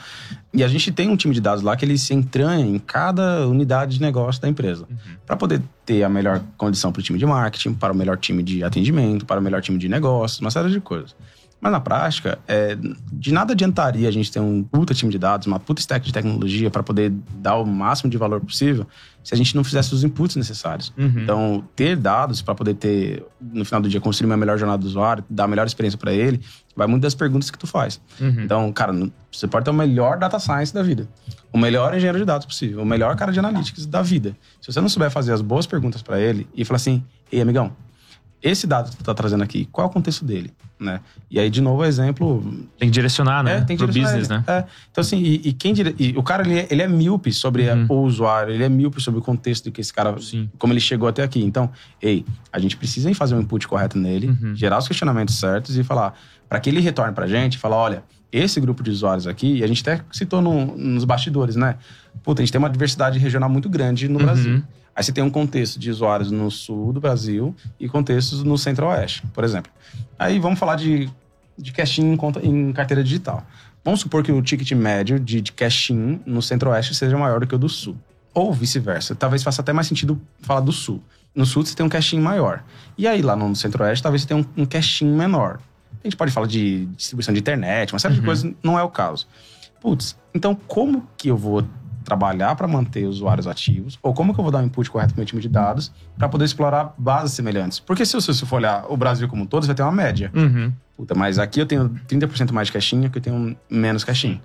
E a gente tem um time de dados lá que ele se entranha em cada unidade de negócio da empresa. Para poder ter a melhor condição para o time de marketing, para o melhor time de atendimento, para o melhor time de negócios, uma série de coisas. Mas na prática, é, de nada adiantaria a gente ter um puta time de dados, uma puta stack de tecnologia para poder dar o máximo de valor possível se a gente não fizesse os inputs necessários. Uhum. Então, ter dados para poder ter, no final do dia, construir uma melhor jornada do usuário, dar a melhor experiência para ele, vai muito das perguntas que tu faz. Uhum. Então, cara, você pode ter o melhor data science da vida, o melhor engenheiro de dados possível, o melhor cara de analytics da vida. Se você não souber fazer as boas perguntas para ele e falar assim, ei, amigão, esse dado que tu tá trazendo aqui, qual é o contexto dele, né? E aí, de novo, o exemplo, Tem que direcionar, né? é, tem que Pro direcionar business, ele. né? É. Então, assim, e, e quem dire... e o cara, ele é, ele é míope sobre Uhum. o usuário, ele é míope sobre o contexto de que esse cara, Sim. como ele chegou até aqui. Então, ei, a gente precisa fazer um input correto nele, Uhum. gerar os questionamentos certos e falar, para que ele retorne pra gente, falar, olha, esse grupo de usuários aqui, e a gente até citou no- nos bastidores, né? Puta, a gente tem uma diversidade regional muito grande no Uhum. Brasil. Aí você tem um contexto de usuários no sul do Brasil e contextos no centro-oeste, por exemplo. Aí vamos falar de, de cash-in em, conta- em carteira digital. Vamos supor que o ticket médio de, de cash-in no centro-oeste seja maior do que o do sul. Ou vice-versa. Talvez faça até mais sentido falar do sul. No sul você tem um cash-in maior. E aí lá no centro-oeste talvez você tenha um, um cash-in menor. A gente pode falar de distribuição de internet, uma série Uhum. de coisas, não é o caso. Putz, então como que eu vou trabalhar para manter usuários ativos? Ou como que eu vou dar um input correto para meu time de dados para poder explorar bases semelhantes? Porque se você for olhar o Brasil como um todo, você vai ter uma média. Uhum. Puta, mas aqui eu tenho 30% mais de caixinha, aqui eu tenho menos caixinha.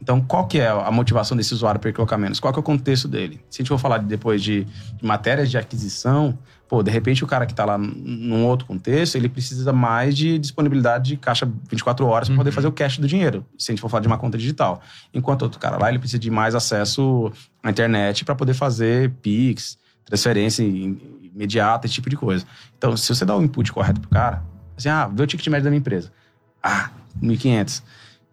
Então, qual que é a motivação desse usuário para ele colocar menos? Qual que é o contexto dele? Se a gente for falar de- depois de, de matérias de aquisição, pô, de repente o cara que está lá num outro contexto, ele precisa mais de disponibilidade de caixa 24 horas para poder Uhum. fazer o cash do dinheiro, se a gente for falar de uma conta digital. Enquanto outro cara lá, ele precisa de mais acesso à internet para poder fazer PIX, transferência im- imediata, esse tipo de coisa. Então, se você dá o input correto pro cara, assim, ah, vê o ticket médio da minha empresa. Ah, 1.500.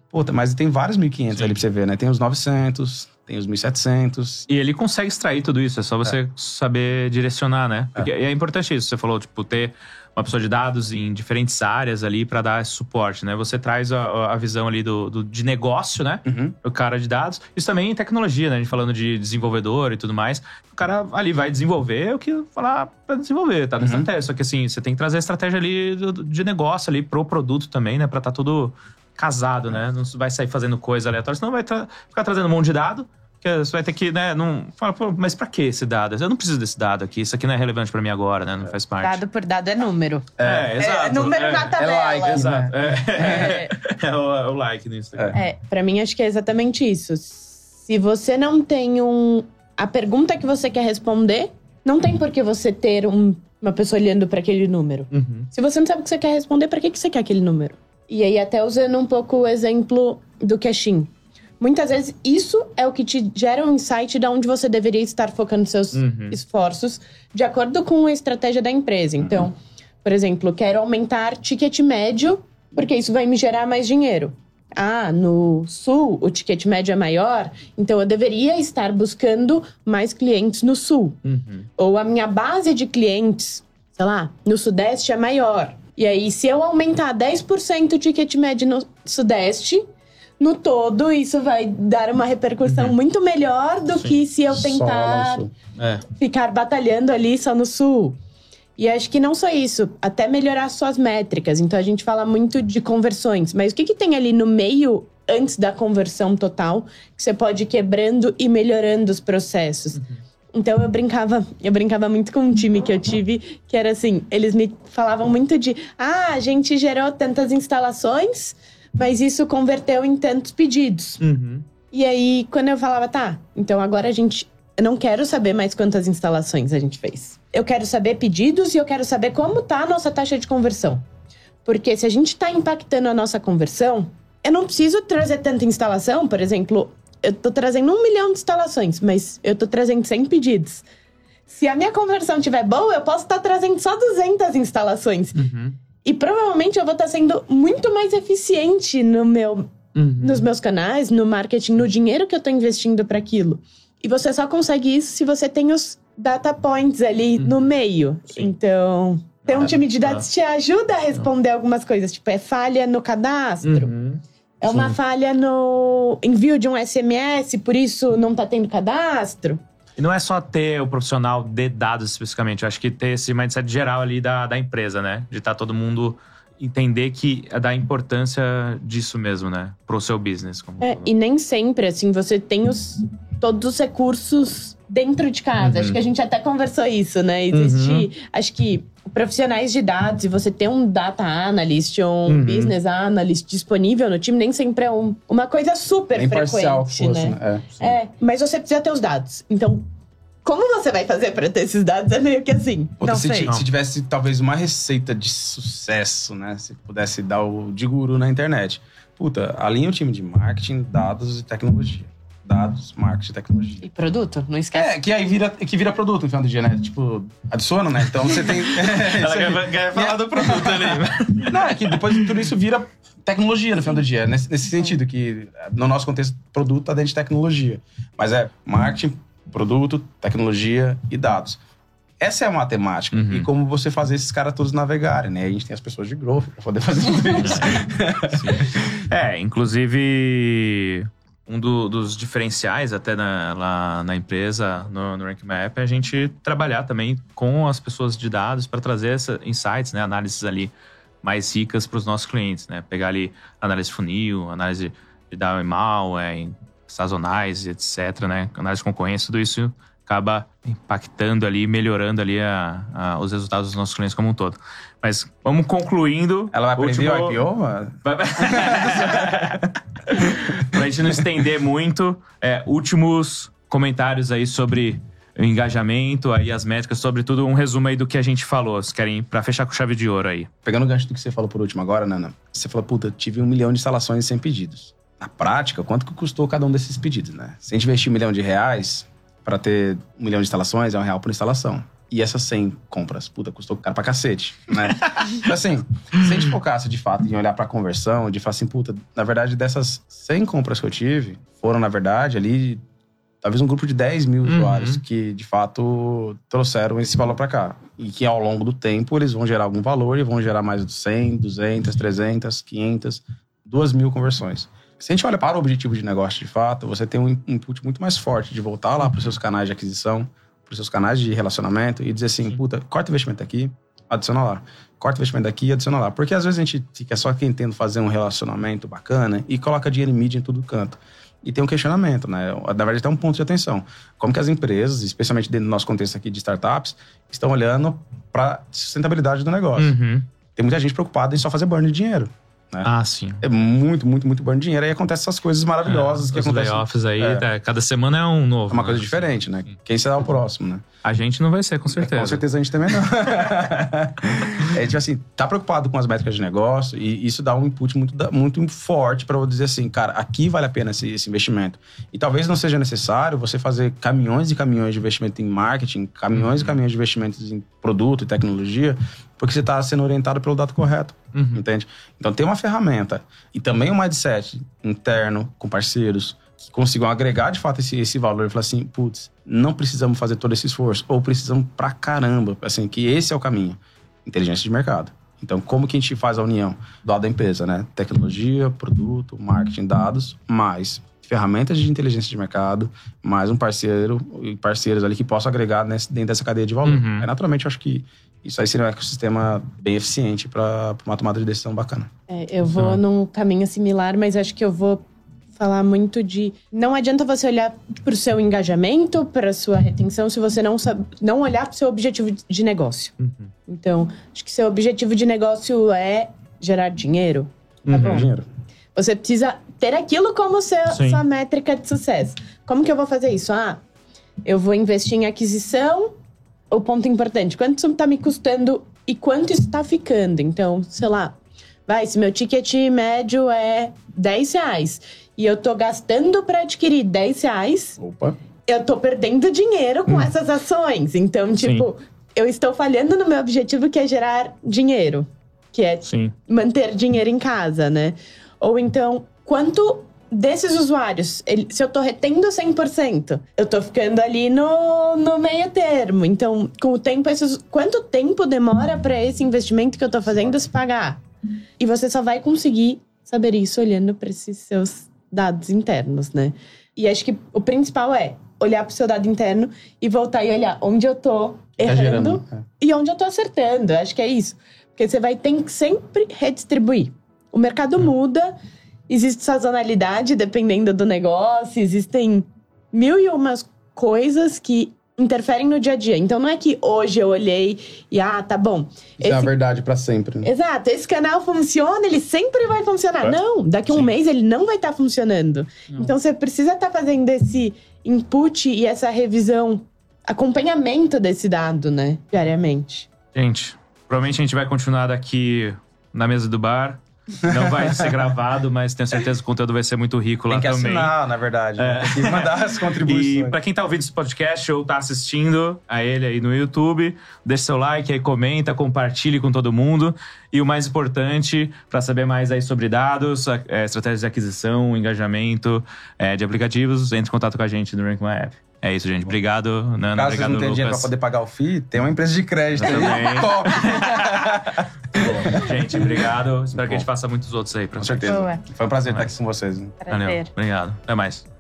Puta, mas tem vários 1.500 Sim. ali pra você ver, né? Tem os 900, tem os 1.700. E ele consegue extrair tudo isso, é só você saber direcionar, né? Porque é. importante isso, você falou, tipo, ter uma pessoa de dados em diferentes áreas ali para dar esse suporte, né? Você traz a, a visão ali do, do- de negócio, né? Uhum. O cara de dados. Isso também em tecnologia, né? A gente falando de desenvolvedor e tudo mais. O cara ali vai desenvolver o que falar para desenvolver, tá? Na Uhum. estratégia. Só que assim, você tem que trazer a estratégia ali do- do- de negócio ali pro produto também, né? Pra tá tudo casado, né? Não vai sair fazendo coisa aleatória, senão vai tra- ficar trazendo um monte de dado. Que você vai ter que, né, não. Fala, pô, mas pra que esse dado? Eu não preciso desse dado aqui, isso aqui não é relevante pra mim agora, né? Não faz parte. Dado por dado é número. É, exato. É número é, na tabela. like, Exato. É, É. é o, é o like no Instagram. É, pra mim acho que é exatamente isso. Se você não tem um a pergunta que você quer responder, não tem por que você ter um- uma pessoa olhando pra aquele número. Uhum. Se você não sabe o que você quer responder, pra que que você quer aquele número? E aí, até usando um pouco o exemplo do Cashin. Muitas vezes, isso é o que te gera um insight de onde você deveria estar focando seus Uhum. esforços, de acordo com a estratégia da empresa. Então, por exemplo, quero aumentar ticket médio, porque isso vai me gerar mais dinheiro. Ah, no sul o ticket médio é maior, então eu deveria estar buscando mais clientes no sul. Uhum. Ou a minha base de clientes, sei lá, no Sudeste é maior. E aí, se eu aumentar 10% o ticket médio no Sudeste, no todo, isso vai dar uma repercussão muito melhor do que se eu tentar. É. ficar batalhando ali só no Sul. E acho que não só isso, até melhorar suas métricas. Então a gente fala muito de conversões, mas o que, que tem ali no meio antes da conversão total que você pode ir quebrando e melhorando os processos? Então eu brincava, eu brincava muito com um time que eu tive, que era assim, eles me falavam muito de, ah, a gente gerou tantas instalações, mas isso converteu em tantos pedidos. Uhum. E aí, quando eu falava, tá, então agora a gente. Eu não quero saber mais quantas instalações a gente fez. Eu quero saber pedidos e eu quero saber como tá a nossa taxa de conversão. Porque se a gente tá impactando a nossa conversão, eu não preciso trazer tanta instalação. Por exemplo, eu tô trazendo um milhão de instalações, mas eu tô trazendo 100 pedidos. Se a minha conversão estiver boa, eu posso estar trazendo só 200 instalações. Uhum. E provavelmente eu vou estar sendo muito mais eficiente no meu Uhum. nos meus canais, no marketing, no dinheiro que eu tô investindo para aquilo. E você só consegue isso se você tem os data points ali no meio. Então, ter um Ah, time de tá. dados te ajuda a responder algumas coisas, tipo, é falha no cadastro, Uhum. É uma falha no envio de um SMS, por isso não tá tendo cadastro. E não é só ter o profissional de dados especificamente, eu acho que ter esse mindset geral ali da, da empresa, né? De estar todo mundo entender que é da importância disso mesmo, né? Pro seu business. Como É, e nem sempre, assim, você tem os, todos os recursos dentro de casa. Uhum. Acho que a gente até conversou isso, né? Existe, acho que profissionais de dados e você ter um data analyst ou um Uhum. business analyst disponível no time nem sempre é um- uma coisa super Bem frequente, fosse, né? né? É. É, mas você precisa ter os dados. Então, como você vai fazer pra ter esses dados? É meio que assim. Puta, não se, sei. se tivesse talvez uma receita de sucesso, né? Se pudesse dar o de guru na internet. Puta, alinha o time de marketing, dados e tecnologia. Dados, marketing e tecnologia. E produto? Não esquece. É, que aí vira, que vira produto no final do dia, né? Tipo, adiciona, né? Então você tem. É, Ela quer, quer falar do produto ali. Não, é que depois de tudo isso vira tecnologia no final do dia. Nesse, nesse sentido, que no nosso contexto, produto tá dentro de tecnologia. Mas é marketing, produto, tecnologia e dados. Essa é a matemática. Uhum. E como você fazer esses caras todos navegarem, né? A gente tem as pessoas de growth pra poder fazer tudo isso. É, inclusive, um do- dos diferenciais até na, lá na empresa, no, no Rank Map, é a gente trabalhar também com as pessoas de dados para trazer essa, insights, né, análises ali mais ricas para os nossos clientes, né? Pegar ali análise de funil, análise de DAO e mal, é, sazonais, etc, né? Análise de concorrência, tudo isso acaba impactando ali, melhorando ali a- a- os resultados dos nossos clientes como um todo. Mas vamos concluindo. Ela vai aprender Último- o IPO? pra gente não estender muito, é, últimos comentários aí sobre o engajamento, aí as métricas, sobretudo um resumo aí do que a gente falou. Vocês querem para fechar com chave de ouro aí? Pegando o gancho do que você falou por último agora, Nana. Você falou, puta, tive um milhão de instalações sem pedidos. Na prática, quanto que custou cada um desses pedidos, né? Se a gente investir um milhão de reais para ter um milhão de instalações, é um real por instalação. E essas 100 compras, puta, custou caro pra cacete, né? então, assim, se a gente focasse de fato em olhar pra conversão, de falar assim, puta, na verdade, dessas 100 compras que eu tive, foram, na verdade, ali, talvez um grupo de 10 mil Uhum. usuários que, de fato, trouxeram esse valor pra cá. E que, ao longo do tempo, eles vão gerar algum valor e vão gerar mais de 100, 200, 300, 500, 2 mil conversões. Se a gente olha para o objetivo de negócio de fato, você tem um input muito mais forte de voltar lá para os seus canais de aquisição, para os seus canais de relacionamento e dizer assim, puta, corta o investimento aqui, adiciona lá. Corta o investimento daqui e adiciona lá. Porque às vezes a gente fica só tentando fazer um relacionamento bacana e coloca dinheiro em mídia em todo canto. E tem um questionamento, né? Na verdade, tem um ponto de atenção. Como que as empresas, especialmente dentro do nosso contexto aqui de startups, estão olhando para sustentabilidade do negócio. Uhum. Tem muita gente preocupada em só fazer burn de dinheiro. Né? Ah, sim. É muito, muito, muito bom dinheiro. Aí acontecem essas coisas maravilhosas que Os acontecem. layoffs aí, É. tá, cada semana é um novo. É uma né? coisa diferente, né? Quem será o próximo, né? A gente não vai ser, com certeza. Com certeza a gente também não. é tipo assim, tá preocupado com as métricas de negócio e isso dá um input muito, muito forte para eu dizer assim, cara, aqui vale a pena esse, esse investimento. E talvez não seja necessário você fazer caminhões e caminhões de investimento em marketing, caminhões e caminhões de investimentos em produto e tecnologia, porque você está sendo orientado pelo dado correto. Uhum. Entende? Então tem uma ferramenta e também um mindset interno com parceiros que consigam agregar de fato esse, esse valor e falar assim, putz, não precisamos fazer todo esse esforço, ou precisamos pra caramba, assim, que esse é o caminho. Inteligência de mercado. Então, como que a gente faz a união do lado da empresa, né? Tecnologia, produto, marketing, dados, mais ferramentas de inteligência de mercado, mais um parceiro e parceiros ali que possam agregar nesse- dentro dessa cadeia de valor. Uhum. Aí, naturalmente, eu acho que isso aí seria um ecossistema bem eficiente para uma tomada de decisão bacana. É, eu vou Tá. num caminho similar, mas acho que eu vou falar muito de. Não adianta você olhar para o seu engajamento, para sua retenção, se você não sabe, não olhar para o seu objetivo de negócio. Uhum. Então, acho que seu objetivo de negócio é gerar dinheiro. Tá Uhum. bom? Dinheiro. Você precisa ter aquilo como seu, sua métrica de sucesso. Como que eu vou fazer isso? Ah, eu vou investir em aquisição. O ponto importante, quanto isso está me custando e quanto isso está ficando? Então, sei lá, vai, se meu ticket médio é 10 reais e eu tô gastando para adquirir 10 reais, Opa. eu tô perdendo dinheiro com essas ações. Então, Sim. tipo, eu estou falhando no meu objetivo que é gerar dinheiro, que é Sim. manter dinheiro em casa, né? Ou então, quanto desses usuários, ele- se eu tô retendo 100%, eu tô ficando ali no, no meio termo. Então, com o tempo, esses, quanto tempo demora para esse investimento que eu tô fazendo se pagar? E você só vai conseguir saber isso olhando para esses seus dados internos, né? E acho que o principal é olhar para o seu dado interno e voltar e olhar onde eu tô Tá errando gerando. é. e onde eu tô acertando. Acho que é isso. Porque você vai ter que sempre redistribuir. O mercado muda, existe sazonalidade dependendo do negócio, existem mil e umas coisas que interferem no dia a dia. Então não é que hoje eu olhei e ah, tá bom. Isso é a Esse- verdade pra sempre. né? Exato, esse canal funciona, ele sempre vai funcionar. É. Não, daqui a um Sim. mês ele não vai estar funcionando. Então você precisa estar fazendo esse input e essa revisão, acompanhamento desse dado, né, diariamente. Gente, provavelmente a gente vai continuar daqui na mesa do bar. Não vai ser gravado, mas tenho certeza que o conteúdo vai ser muito rico lá Tem que também. assinar, na verdade. Tem que mandar as E contribuições. pra quem tá ouvindo esse podcast ou tá assistindo a ele aí no YouTube, deixa seu like aí, comenta, compartilhe com todo mundo. E o mais importante, pra saber mais aí sobre dados, é, estratégias de aquisição, engajamento é, de aplicativos, entre em contato com a gente no Rank My App. É isso, gente. Obrigado, Nana. Caso Obrigado, não tenham dinheiro pra poder pagar o FII, tem uma empresa de crédito aí. Também. Top! Gente, obrigado. Espero que a gente Bom. faça muitos outros aí pra Com certeza. Boa. Foi um prazer estar aqui com vocês. né? Valeu. Obrigado. Até mais.